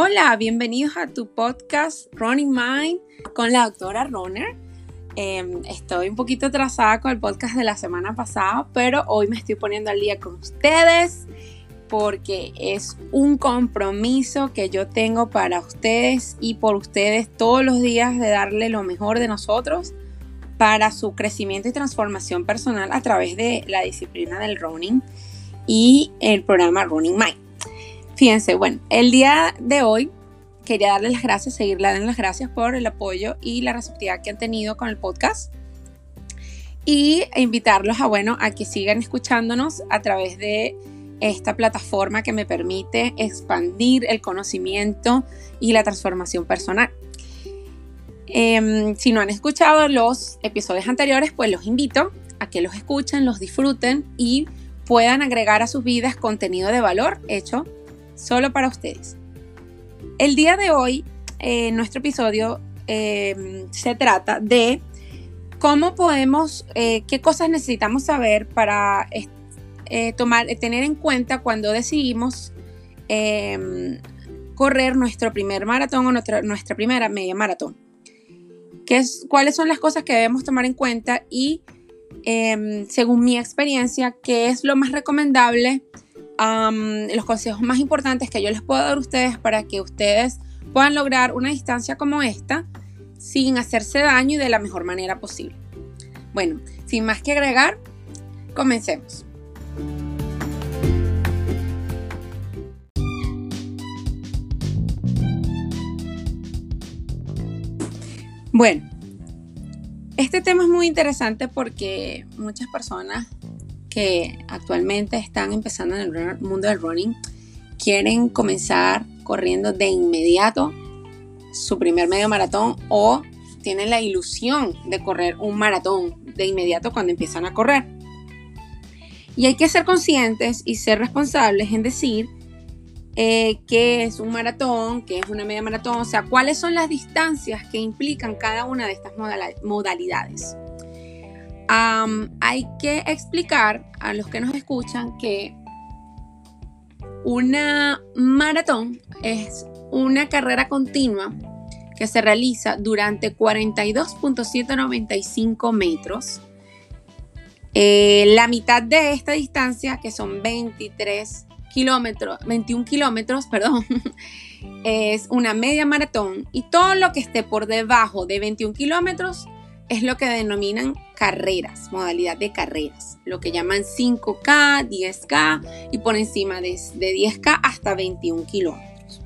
Hola, bienvenidos a tu podcast Running Mind con la doctora Runner. Em, estoy un poquito atrasada con el podcast de la semana pasada, pero hoy me estoy poniendo al día con ustedes porque es un compromiso que yo tengo para ustedes y por ustedes todos los días de darle lo mejor de nosotros para su crecimiento y transformación personal a través de la disciplina del running y el programa Running Mind. Fíjense, bueno, el día de hoy quería darles las gracias, seguirle dando las gracias por el apoyo y la receptividad que han tenido con el podcast. Y invitarlos a, bueno, a que sigan escuchándonos a través de esta plataforma que me permite expandir el conocimiento y la transformación personal. Em, si no han escuchado los episodios anteriores, pues los invito a que los escuchen, los disfruten y puedan agregar a sus vidas contenido de valor hecho solo para ustedes. El día de hoy, en nuestro episodio em, se trata de cómo podemos, eh, qué cosas necesitamos saber para eh, tomar, tener en cuenta cuando decidimos em, correr nuestro primer maratón o nuestra, nuestra primera media maratón. ¿Qué es, ¿Cuáles son las cosas que debemos tomar en cuenta? Y em, según mi experiencia, ¿qué es lo más recomendable los consejos más importantes que yo les puedo dar a ustedes para que ustedes puedan lograr una distancia como esta sin hacerse daño y de la mejor manera posible. Bueno, sin más que agregar, comencemos. Bueno, este tema es muy interesante porque muchas personas actualmente están empezando en el mundo del running quieren comenzar corriendo de inmediato su primer medio maratón o tienen la ilusión de correr un maratón de inmediato cuando empiezan a correr. Y hay que ser conscientes y ser responsables en decir eh, qué es un maratón, qué es una media maratón, o sea, cuáles son las distancias que implican cada una de estas modalidades hay que explicar a los que nos escuchan que una maratón es una carrera continua que se realiza durante 42.195 metros. Eh, la mitad de esta distancia, que son 23 kilómetros, 21 kilómetros, perdón, es una media maratón y todo lo que esté por debajo de 21 kilómetros es lo que denominan carreras, modalidad de carreras, lo que llaman 5K, 10K y por encima de, 10K hasta 21 kilómetros.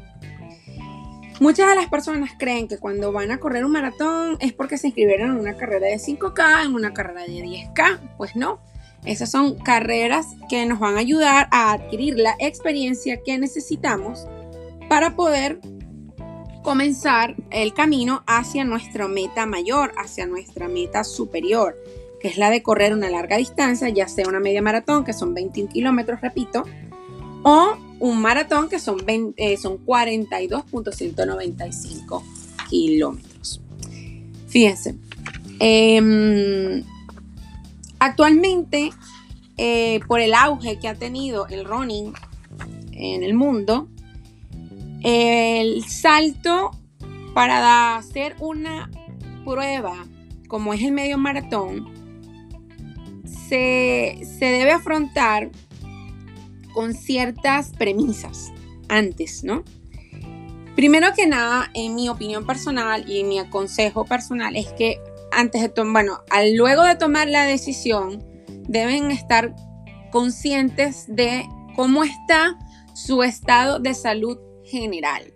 Muchas de las personas creen que cuando van a correr un maratón es porque se inscribieron en una carrera de 5K, en una carrera de 10K. Pues no, esas son carreras que nos van a ayudar a adquirir la experiencia que necesitamos para poder comenzar el camino hacia nuestra meta mayor, hacia nuestra meta superior, que es la de correr una larga distancia, ya sea una media maratón, que son 21 kilómetros, repito, o un maratón, que son, eh, son 42.195 kilómetros. Fíjense, em, actualmente, eh, por el auge que ha tenido el running en el mundo, el salto para hacer una prueba como es el medio maratón se, debe afrontar con ciertas premisas antes, ¿no? Primero que nada, en mi opinión personal y en mi consejo personal es que antes de tomar, bueno, luego de tomar la decisión, deben estar conscientes de cómo está su estado de salud general.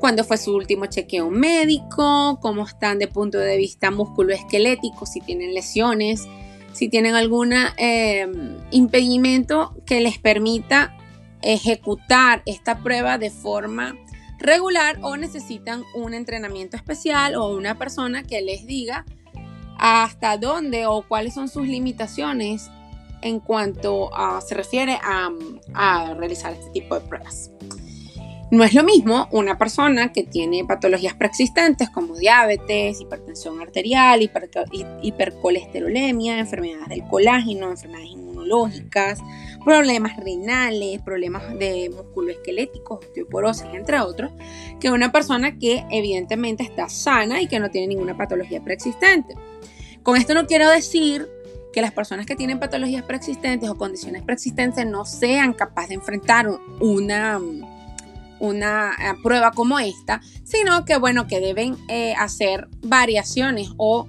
Cuándo fue su último chequeo médico, cómo están de punto de vista musculoesquelético, si tienen lesiones, si tienen algún em, impedimento que les permita ejecutar esta prueba de forma regular o necesitan un entrenamiento especial o una persona que les diga hasta dónde o cuáles son sus limitaciones en cuanto a, se refiere a realizar este tipo de pruebas. No es lo mismo una persona que tiene patologías preexistentes como diabetes, hipertensión arterial, hipercolesterolemia, enfermedades del colágeno, enfermedades inmunológicas, problemas renales, problemas de musculoesqueléticos, osteoporosis, entre otros, que una persona que evidentemente está sana y que no tiene ninguna patología preexistente. Con esto no quiero decir que las personas que tienen patologías preexistentes o condiciones preexistentes no sean capaces de enfrentar una, una eh, prueba como esta, sino que bueno, que deben eh, hacer variaciones o,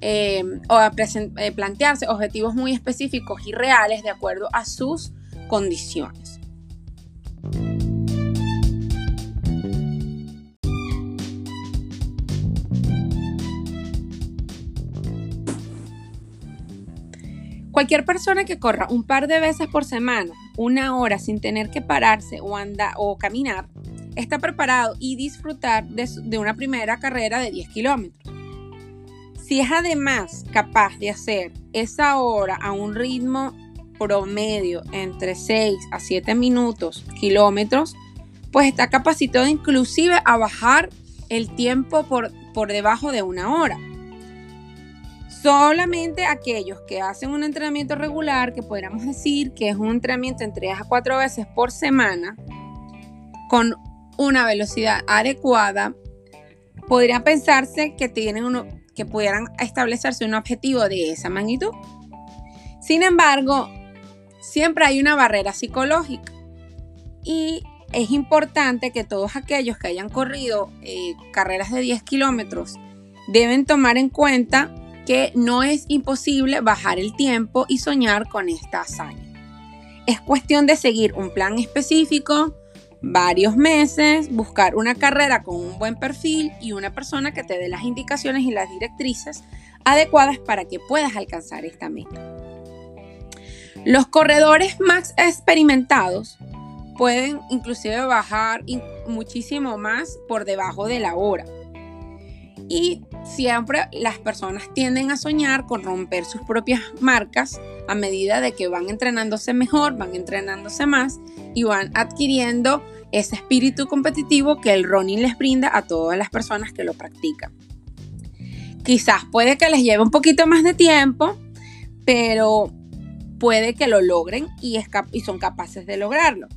eh, o plantearse objetivos muy específicos y reales de acuerdo a sus condiciones. Cualquier persona que corra un par de veces por semana, una hora sin tener que pararse o andar o caminar, está preparado y disfrutar de, una primera carrera de 10 kilómetros. Si es además capaz de hacer esa hora a un ritmo promedio entre 6 a 7 minutos kilómetros, pues está capacitado inclusive a bajar el tiempo por, por debajo de una hora. Solamente aquellos que hacen un entrenamiento regular, que podríamos decir que es un entrenamiento entre 3 a 4 veces por semana, con una velocidad adecuada, podría pensarse que tienen que pudieran establecerse un objetivo de esa magnitud. Sin embargo, siempre hay una barrera psicológica y es importante que todos aquellos que hayan corrido eh, carreras de 10 kilómetros deben tomar en cuenta que no es imposible bajar el tiempo y soñar con esta hazaña. Es cuestión de seguir un plan específico, varios meses, buscar una carrera con un buen perfil y una persona que te dé las indicaciones y las directrices adecuadas para que puedas alcanzar esta meta. Los corredores más experimentados pueden inclusive bajar muchísimo más por debajo de la hora. Y siempre las personas tienden a soñar con romper sus propias marcas a medida de que van entrenándose mejor, van entrenándose más y van adquiriendo ese espíritu competitivo que el running les brinda a todas las personas que lo practican. Quizás puede que les lleve un poquito más de tiempo, pero puede que lo logren y, y son capaces de lograrlo.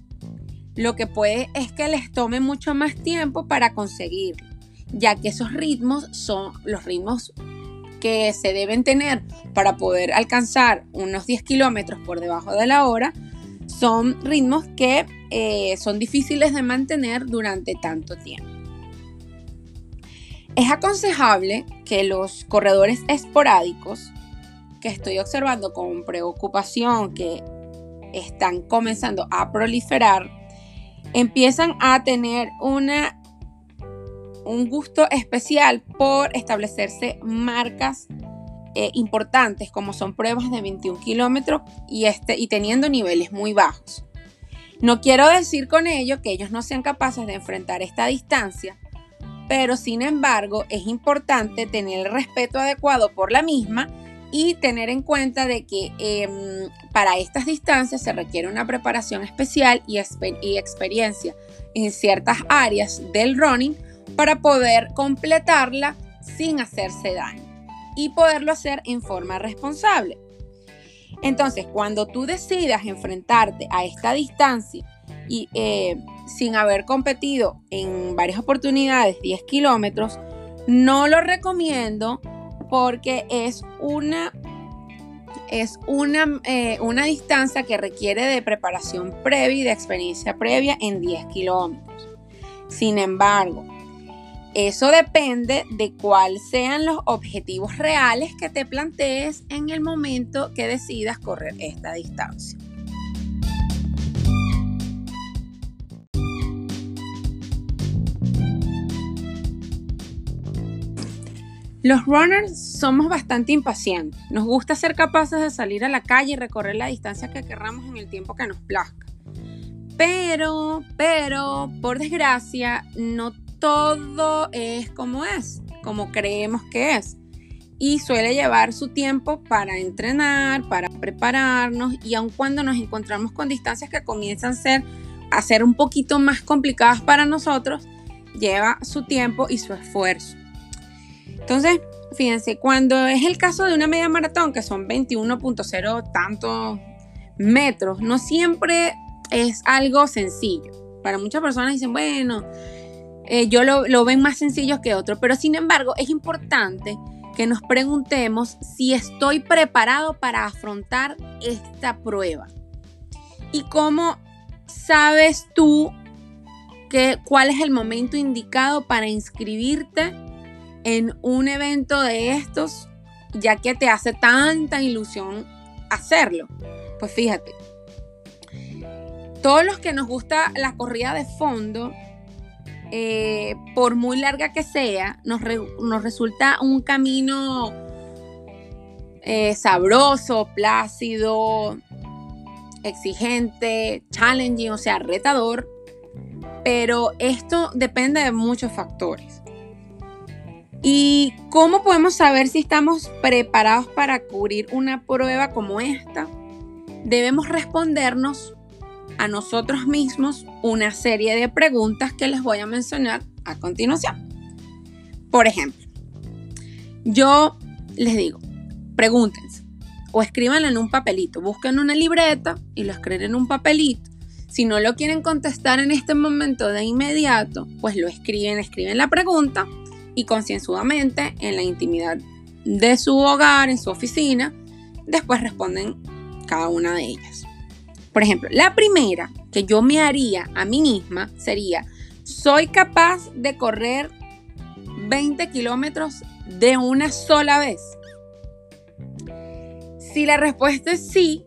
Lo que puede es que les tome mucho más tiempo para conseguirlo ya que esos ritmos son los ritmos que se deben tener para poder alcanzar unos 10 kilómetros por debajo de la hora, son ritmos que eh, son difíciles de mantener durante tanto tiempo. Es aconsejable que los corredores esporádicos, que estoy observando con preocupación que están comenzando a proliferar, empiezan a tener una un gusto especial por establecerse marcas eh, importantes como son pruebas de 21 kilómetros y, este, y teniendo niveles muy bajos. No quiero decir con ello que ellos no sean capaces de enfrentar esta distancia, pero sin embargo es importante tener el respeto adecuado por la misma y tener en cuenta de que em, para estas distancias se requiere una preparación especial y, y experiencia en ciertas áreas del running para poder completarla sin hacerse daño y poderlo hacer en forma responsable. Entonces, cuando tú decidas enfrentarte a esta distancia y eh, sin haber competido en varias oportunidades 10 kilómetros, no lo recomiendo porque es una, es una, eh, una distancia que requiere de preparación previa y de experiencia previa en 10 kilómetros. Sin embargo, eso depende de cuáles sean los objetivos reales que te plantees en el momento que decidas correr esta distancia. Los runners somos bastante impacientes. Nos gusta ser capaces de salir a la calle y recorrer la distancia que querramos en el tiempo que nos plazca. Pero, pero, por desgracia, no todo es como es, como creemos que es. Y suele llevar su tiempo para entrenar, para prepararnos y aun cuando nos encontramos con distancias que comienzan a ser a ser un poquito más complicadas para nosotros, lleva su tiempo y su esfuerzo. Entonces, fíjense, cuando es el caso de una media maratón, que son 21.0 tantos metros, no siempre es algo sencillo. Para muchas personas dicen, bueno, eh, yo lo, lo ven más sencillo que otro, pero sin embargo es importante que nos preguntemos si estoy preparado para afrontar esta prueba. ¿Y cómo sabes tú que, cuál es el momento indicado para inscribirte en un evento de estos, ya que te hace tanta ilusión hacerlo? Pues fíjate, todos los que nos gusta la corrida de fondo, eh, por muy larga que sea, nos, resulta un camino eh, sabroso, plácido, exigente, challenging, o sea, retador. Pero esto depende de muchos factores. ¿Y cómo podemos saber si estamos preparados para cubrir una prueba como esta? Debemos respondernos a nosotros mismos una serie de preguntas que les voy a mencionar a continuación. Por ejemplo, yo les digo, pregúntense o escríbanlo en un papelito, busquen una libreta y lo escriben en un papelito. Si no lo quieren contestar en este momento de inmediato, pues lo escriben, escriben la pregunta y concienzudamente en la intimidad de su hogar, en su oficina, después responden cada una de ellas. Por ejemplo, la primera que yo me haría a mí misma sería, ¿soy capaz de correr 20 kilómetros de una sola vez? Si la respuesta es sí,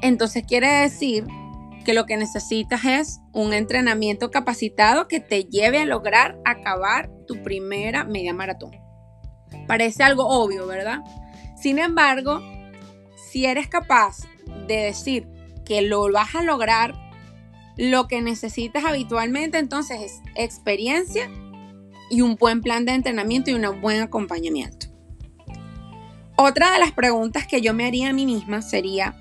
entonces quiere decir que lo que necesitas es un entrenamiento capacitado que te lleve a lograr acabar tu primera media maratón. Parece algo obvio, ¿verdad? Sin embargo, si eres capaz de decir que lo vas a lograr, lo que necesitas habitualmente entonces es experiencia y un buen plan de entrenamiento y un buen acompañamiento. Otra de las preguntas que yo me haría a mí misma sería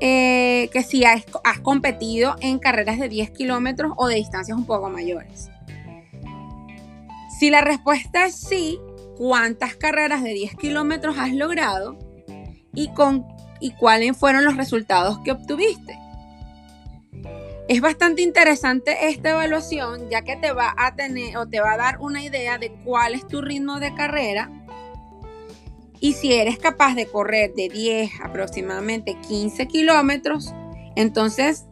eh, que si has, has competido en carreras de 10 kilómetros o de distancias un poco mayores. Si la respuesta es sí, ¿cuántas carreras de 10 kilómetros has logrado? Y con y cuáles fueron los resultados que obtuviste. Es bastante interesante esta evaluación ya que te va a tener o te va a dar una idea de cuál es tu ritmo de carrera y si eres capaz de correr de 10 aproximadamente 15 kilómetros, entonces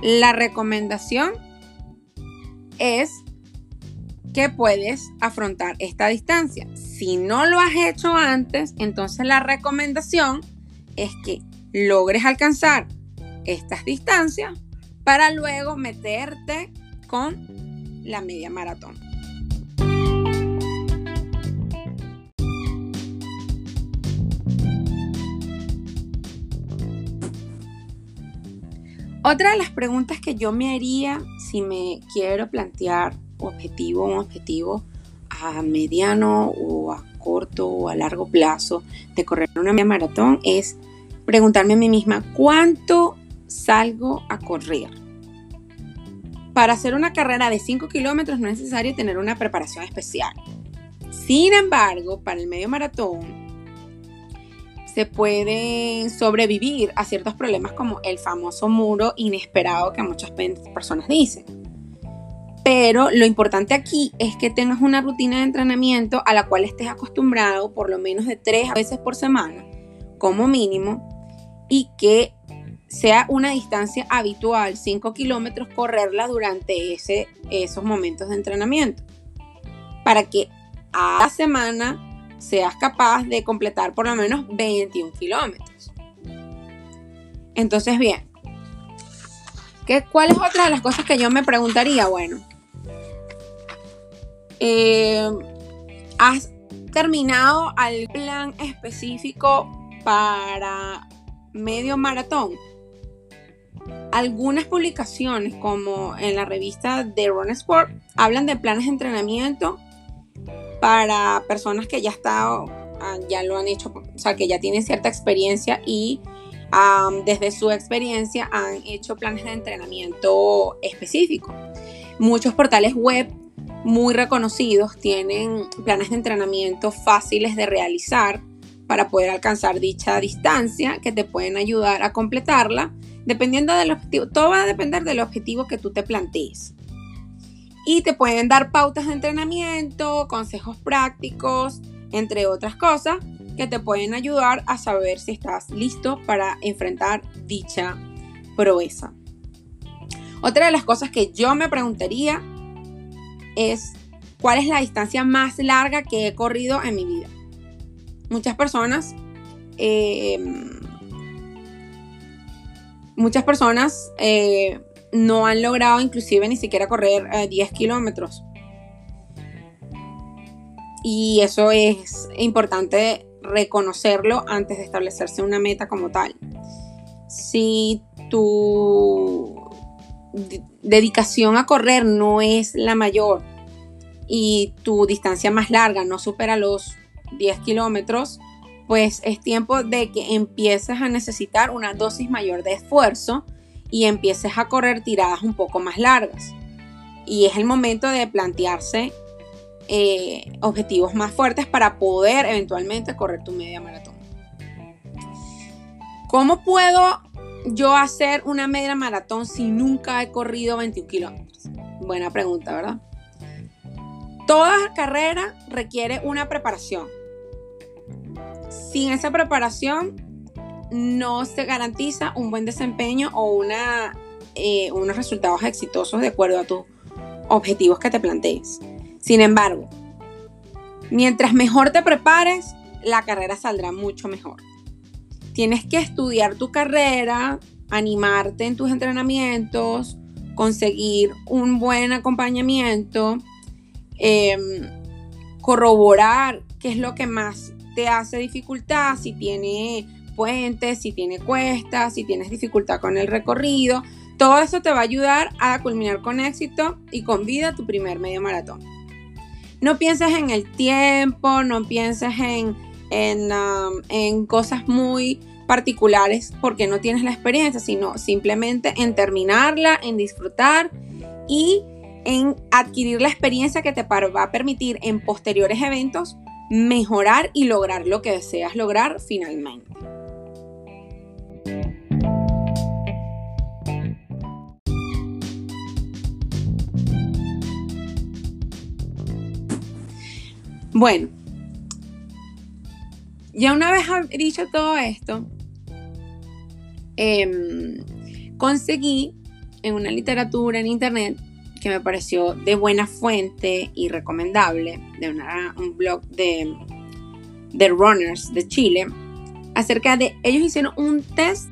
la recomendación es que puedes afrontar esta distancia. Si no lo has hecho antes, entonces la recomendación es que logres alcanzar estas distancias para luego meterte con la media maratón. Otra de las preguntas que yo me haría si me quiero plantear objetivo, un objetivo a mediano o a corto o a largo plazo de correr una media maratón es preguntarme a mí misma cuánto salgo a correr. Para hacer una carrera de 5 kilómetros no es necesario tener una preparación especial. Sin embargo, para el medio maratón se pueden sobrevivir a ciertos problemas como el famoso muro inesperado que muchas personas dicen. Pero lo importante aquí es que tengas una rutina de entrenamiento a la cual estés acostumbrado por lo menos de tres veces por semana, como mínimo, y que sea una distancia habitual, 5 kilómetros, correrla durante ese, esos momentos de entrenamiento. Para que a la semana seas capaz de completar por lo menos 21 kilómetros. Entonces, bien, ¿qué, ¿cuál es otra de las cosas que yo me preguntaría? Bueno, eh, ¿Has terminado al plan específico para medio maratón? Algunas publicaciones, como en la revista The Run Sport, hablan de planes de entrenamiento para personas que ya, está, ah, ya lo han hecho, o sea, que ya tienen cierta experiencia y desde su experiencia han hecho planes de entrenamiento específicos. Muchos portales web muy reconocidos tienen planes de entrenamiento fáciles de realizar para poder alcanzar dicha distancia que te pueden ayudar a completarla dependiendo del objetivo. Todo va a depender del objetivo que tú te plantees. Y te pueden dar pautas de entrenamiento, consejos prácticos, entre otras cosas, que te pueden ayudar a saber si estás listo para enfrentar dicha proeza. Otra de las cosas que yo me preguntaría es cuál es la distancia más larga que he corrido en mi vida. Muchas personas, eh, muchas personas eh, no han logrado inclusive ni siquiera correr 10 eh, kilómetros. Y eso es importante reconocerlo antes de establecerse una meta como tal. Si tu dedicación a correr no es la mayor y tu distancia más larga no supera los 10 kilómetros, pues es tiempo de que empieces a necesitar una dosis mayor de esfuerzo y empieces a correr tiradas un poco más largas. Y es el momento de plantearse eh, objetivos más fuertes para poder eventualmente correr tu media maratón. ¿Cómo puedo yo hacer una media maratón si nunca he corrido 21 kilómetros? Buena pregunta, ¿verdad? Toda carrera requiere una preparación. Sin esa preparación no se garantiza un buen desempeño o eh, unos resultados exitosos de acuerdo a tus objetivos que te plantees. Sin embargo, mientras mejor te prepares, la carrera saldrá mucho mejor. Tienes que estudiar tu carrera, animarte en tus entrenamientos, conseguir un buen acompañamiento, em, corroborar qué es lo que más te hace dificultad, si tiene puentes, si tiene cuestas, si tienes dificultad con el recorrido. Todo eso te va a ayudar a culminar con éxito y con vida tu primer medio maratón. No pienses en el tiempo, no pienses en, en, cosas muy particulares porque no tienes la experiencia, sino simplemente en terminarla, en disfrutar y en adquirir la experiencia que te va a permitir en posteriores eventos mejorar y lograr lo que deseas lograr finalmente. Bueno, ya una vez dicho todo esto, em, conseguí en una literatura en internet que me pareció de buena fuente y recomendable, de un blog de, de runners de Chile, acerca de, ellos hicieron un test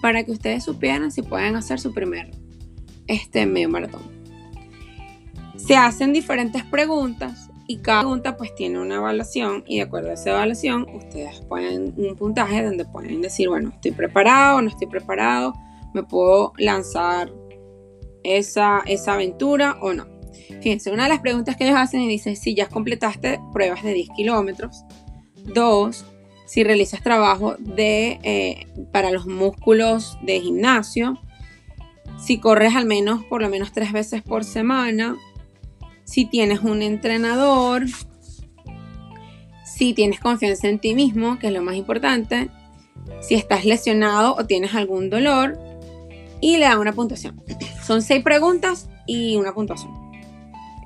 para que ustedes supieran si pueden hacer su primer este medio maratón. Se hacen diferentes preguntas y cada pregunta pues tiene una evaluación y de acuerdo a esa evaluación ustedes ponen un puntaje donde pueden decir, bueno, estoy preparado, no estoy preparado, me puedo lanzar esa, esa aventura o no. Fíjense, una de las preguntas que ellos hacen y dice si ya completaste pruebas de 10 kilómetros. Dos, si realizas trabajo de, eh, para los músculos de gimnasio. Si corres al menos por lo menos tres veces por semana si tienes un entrenador, si tienes confianza en ti mismo, que es lo más importante, si estás lesionado o tienes algún dolor, y le da una puntuación. Son seis preguntas y una puntuación.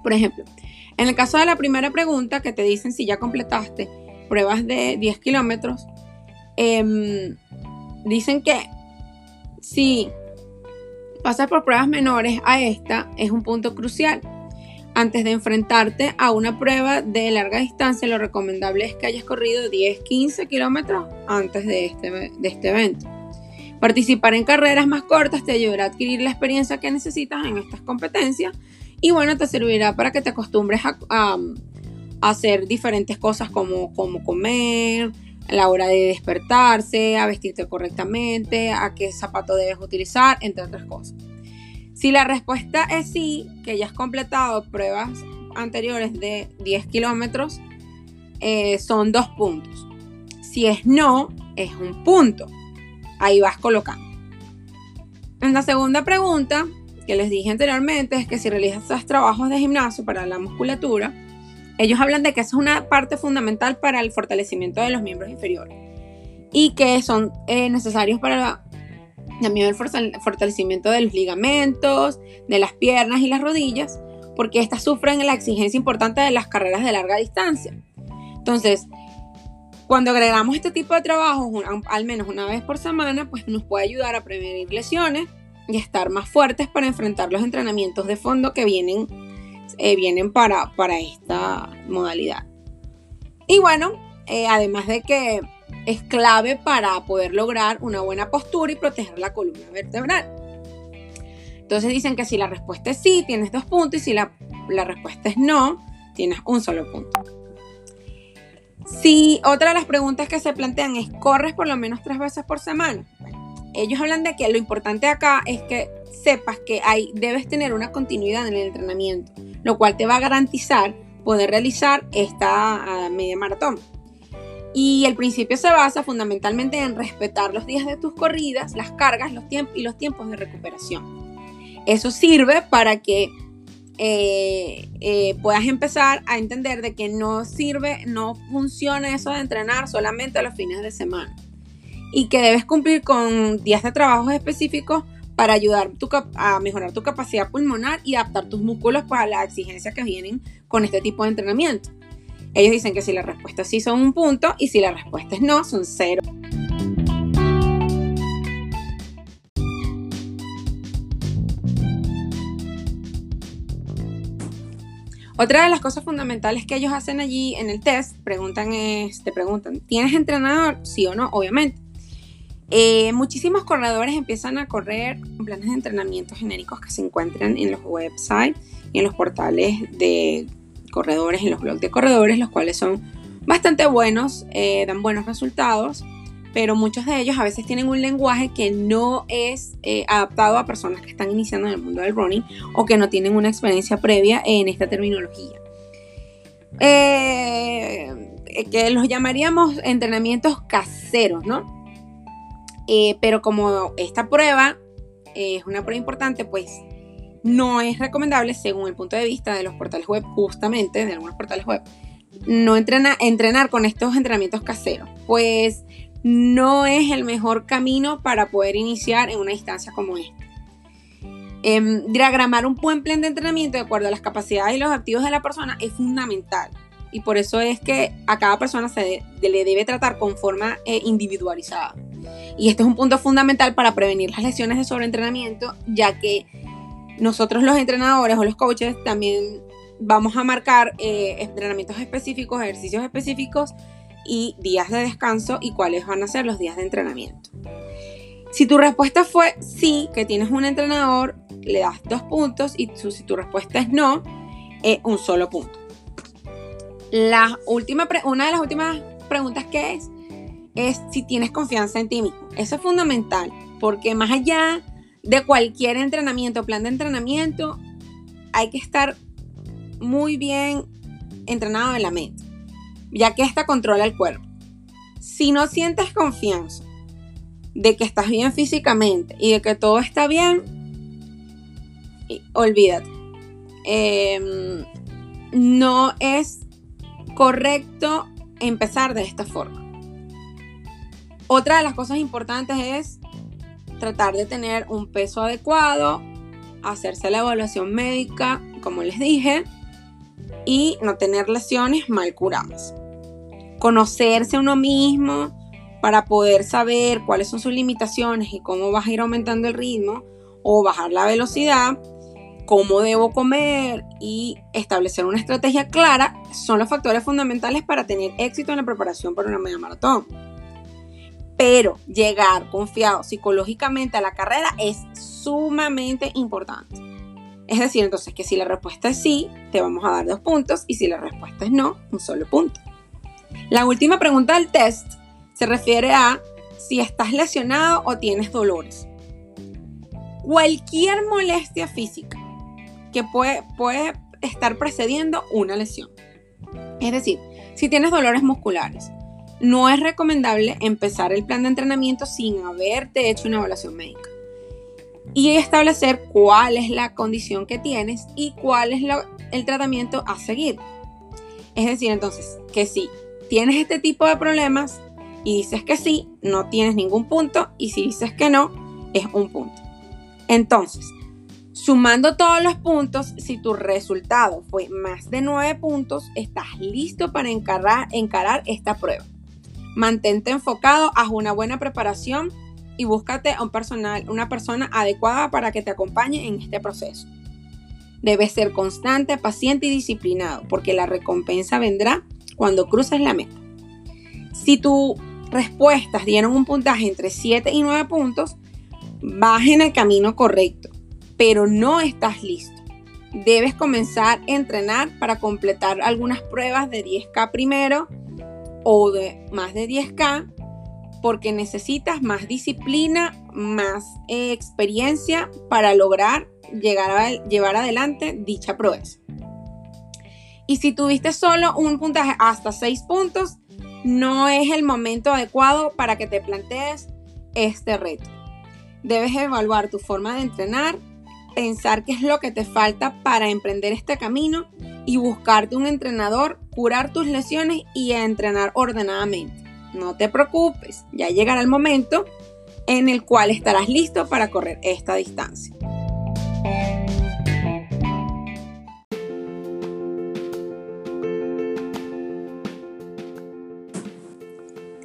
Por ejemplo, en el caso de la primera pregunta que te dicen si ya completaste pruebas de 10 kilómetros, em, dicen que si pasas por pruebas menores a esta es un punto crucial antes de enfrentarte a una prueba de larga distancia, lo recomendable es que hayas corrido 10-15 kilómetros antes de este, de este evento. Participar en carreras más cortas te ayudará a adquirir la experiencia que necesitas en estas competencias y bueno, te servirá para que te acostumbres a, hacer diferentes cosas como, como comer, a la hora de despertarse, a vestirte correctamente, a qué zapato debes utilizar, entre otras cosas. Si la respuesta es sí, que ya has completado pruebas anteriores de 10 kilómetros, eh, son dos puntos. Si es no, es un punto. ahí vas colocando. En la segunda pregunta, que les dije anteriormente, es que si realizas trabajos de gimnasio para la musculatura, ellos hablan de que eso es una parte fundamental para el fortalecimiento de los miembros inferiores y que son eh, necesarios para también el fortalecimiento de los ligamentos, de las piernas y las rodillas, porque estas sufren la exigencia importante de las carreras de larga distancia. Entonces, cuando agregamos este tipo de trabajos al menos una vez por semana, pues nos puede ayudar a prevenir lesiones y estar más fuertes para enfrentar los entrenamientos de fondo que vienen, eh, vienen para, para, esta modalidad. Y bueno, eh, además de que es clave para poder lograr una buena postura y proteger la columna vertebral. Entonces dicen que si la respuesta es sí, tienes dos puntos y si la, respuesta es no, tienes un solo punto. Si otra de las preguntas que se plantean es, ¿corres por lo menos tres veces por semana? ellos hablan de que lo importante acá es que sepas que debes tener una continuidad en el entrenamiento, lo cual te va a garantizar poder realizar esta ah, media maratón. Y el principio se basa fundamentalmente en respetar los días de tus corridas, las cargas los y los tiempos de recuperación. Eso sirve para que eh, eh, puedas empezar a entender de que no sirve, no funciona eso de entrenar solamente a los fines de semana y que debes cumplir con días de trabajo específicos para ayudar a mejorar tu capacidad pulmonar y adaptar tus músculos para las exigencias que vienen con este tipo de entrenamiento. Ellos dicen que si la respuesta es sí son un punto y si la respuesta es no son cero. Otra de las cosas fundamentales que ellos hacen allí en el test, preguntan es, te preguntan, ¿tienes entrenador? Sí o no, obviamente. Eh, muchísimos corredores empiezan a correr con planes de entrenamiento genéricos que se encuentran en los websites y en los portales de corredores, en los blogs de corredores, los cuales son bastante buenos, eh, dan buenos resultados, pero muchos de ellos a veces tienen un lenguaje que no es eh, adaptado a personas que están iniciando en el mundo del running o que no tienen una experiencia previa en esta terminología. Eh, que los llamaríamos entrenamientos caseros, ¿no? pero como esta prueba es una prueba importante, pues no es recomendable, según el punto de vista de los portales web, justamente de algunos portales web, no entrena, entrenar con estos entrenamientos caseros, pues no es el mejor camino para poder iniciar en una distancia como esta. Em, diagramar un buen plan de entrenamiento de acuerdo a las capacidades y los activos de la persona es fundamental y por eso es que a cada persona se le debe tratar con forma eh, individualizada. Y este es un punto fundamental para prevenir las lesiones de sobreentrenamiento, ya que nosotros los entrenadores o los coaches también vamos a marcar eh, entrenamientos específicos, ejercicios específicos y días de descanso y cuáles van a ser los días de entrenamiento. Si tu respuesta fue sí, que tienes un entrenador, le das dos puntos y si tu respuesta es no, es un solo punto. La última una de las últimas preguntas que es es si tienes confianza en ti mismo. Eso es fundamental porque más allá de cualquier entrenamiento, plan de entrenamiento, hay que estar muy bien entrenado en la mente ya que esta controla el cuerpo. Si no sientes confianza de que estás bien físicamente y de que todo está bien, olvídate. Em, no es correcto empezar de esta forma. Otra de las cosas importantes es tratar de tener un peso adecuado, hacerse la evaluación médica, como les dije, y no tener lesiones mal curadas conocerse a uno mismo para poder saber cuáles son sus limitaciones y cómo vas a ir aumentando el ritmo o bajar la velocidad, cómo debo comer y establecer una estrategia clara son los factores fundamentales para tener éxito en la preparación para una media maratón. Pero llegar confiado psicológicamente a la carrera es sumamente importante. Es decir, entonces que si la respuesta es sí, te vamos a dar dos puntos y si la respuesta es no, un solo punto. La última pregunta del test se refiere a si estás lesionado o tienes dolores. Cualquier molestia física que puede, puede estar precediendo una lesión. Es decir, si tienes dolores musculares, no es recomendable empezar el plan de entrenamiento sin haberte hecho una evaluación médica y establecer cuál es la condición que tienes y cuál es el tratamiento a seguir. Es decir, entonces, que si tienes este tipo de problemas y dices que sí, no tienes ningún punto y si dices que no, es un punto. Entonces, sumando todos los puntos, si tu resultado fue más de 9 puntos, estás listo para encarar, encarar esta prueba. Mantente enfocado, haz una buena preparación y búscate a un personal, una persona adecuada para que te acompañe en este proceso. Debes ser constante, paciente y disciplinado, porque la recompensa vendrá cuando cruces la meta. Si tus respuestas dieron un puntaje entre 7 y 9 puntos, vas en el camino correcto, pero no estás listo. Debes comenzar a entrenar para completar algunas pruebas de 10K primero o de más de 10K porque necesitas más disciplina, más eh, experiencia para lograr llegar a llevar adelante dicha proeza. Y si tuviste solo un puntaje hasta 6 puntos, no es el momento adecuado para que te plantees este reto. Debes evaluar tu forma de entrenar, pensar qué es lo que te falta para emprender este camino y buscarte un entrenador, curar tus lesiones y entrenar ordenadamente. No te preocupes, ya llegará el momento en el cual estarás listo para correr esta distancia.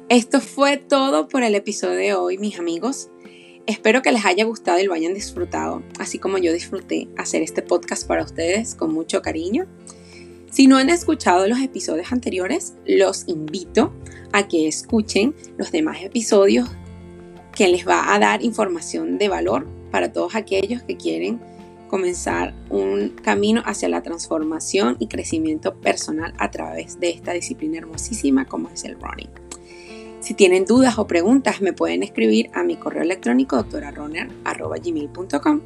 Esto fue todo por el episodio de hoy, mis amigos. Espero que les haya gustado y lo hayan disfrutado, así como yo disfruté hacer este podcast para ustedes con mucho cariño. Si no han escuchado los episodios anteriores, los invito a que escuchen los demás episodios que les va a dar información de valor para todos aquellos que quieren comenzar un camino hacia la transformación y crecimiento personal a través de esta disciplina hermosísima como es el running. Si tienen dudas o preguntas, me pueden escribir a mi correo electrónico doctoraroner.com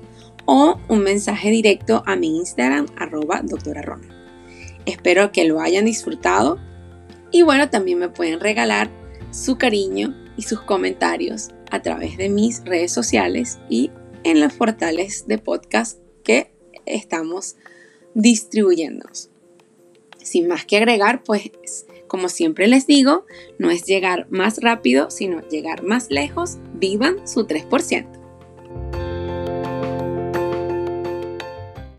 o un mensaje directo a mi Instagram arroba. Espero que lo hayan disfrutado y bueno, también me pueden regalar su cariño y sus comentarios a través de mis redes sociales y en los portales de podcast que estamos distribuyéndonos. Sin más que agregar, pues como siempre les digo, no es llegar más rápido, sino llegar más lejos. Vivan su 3%.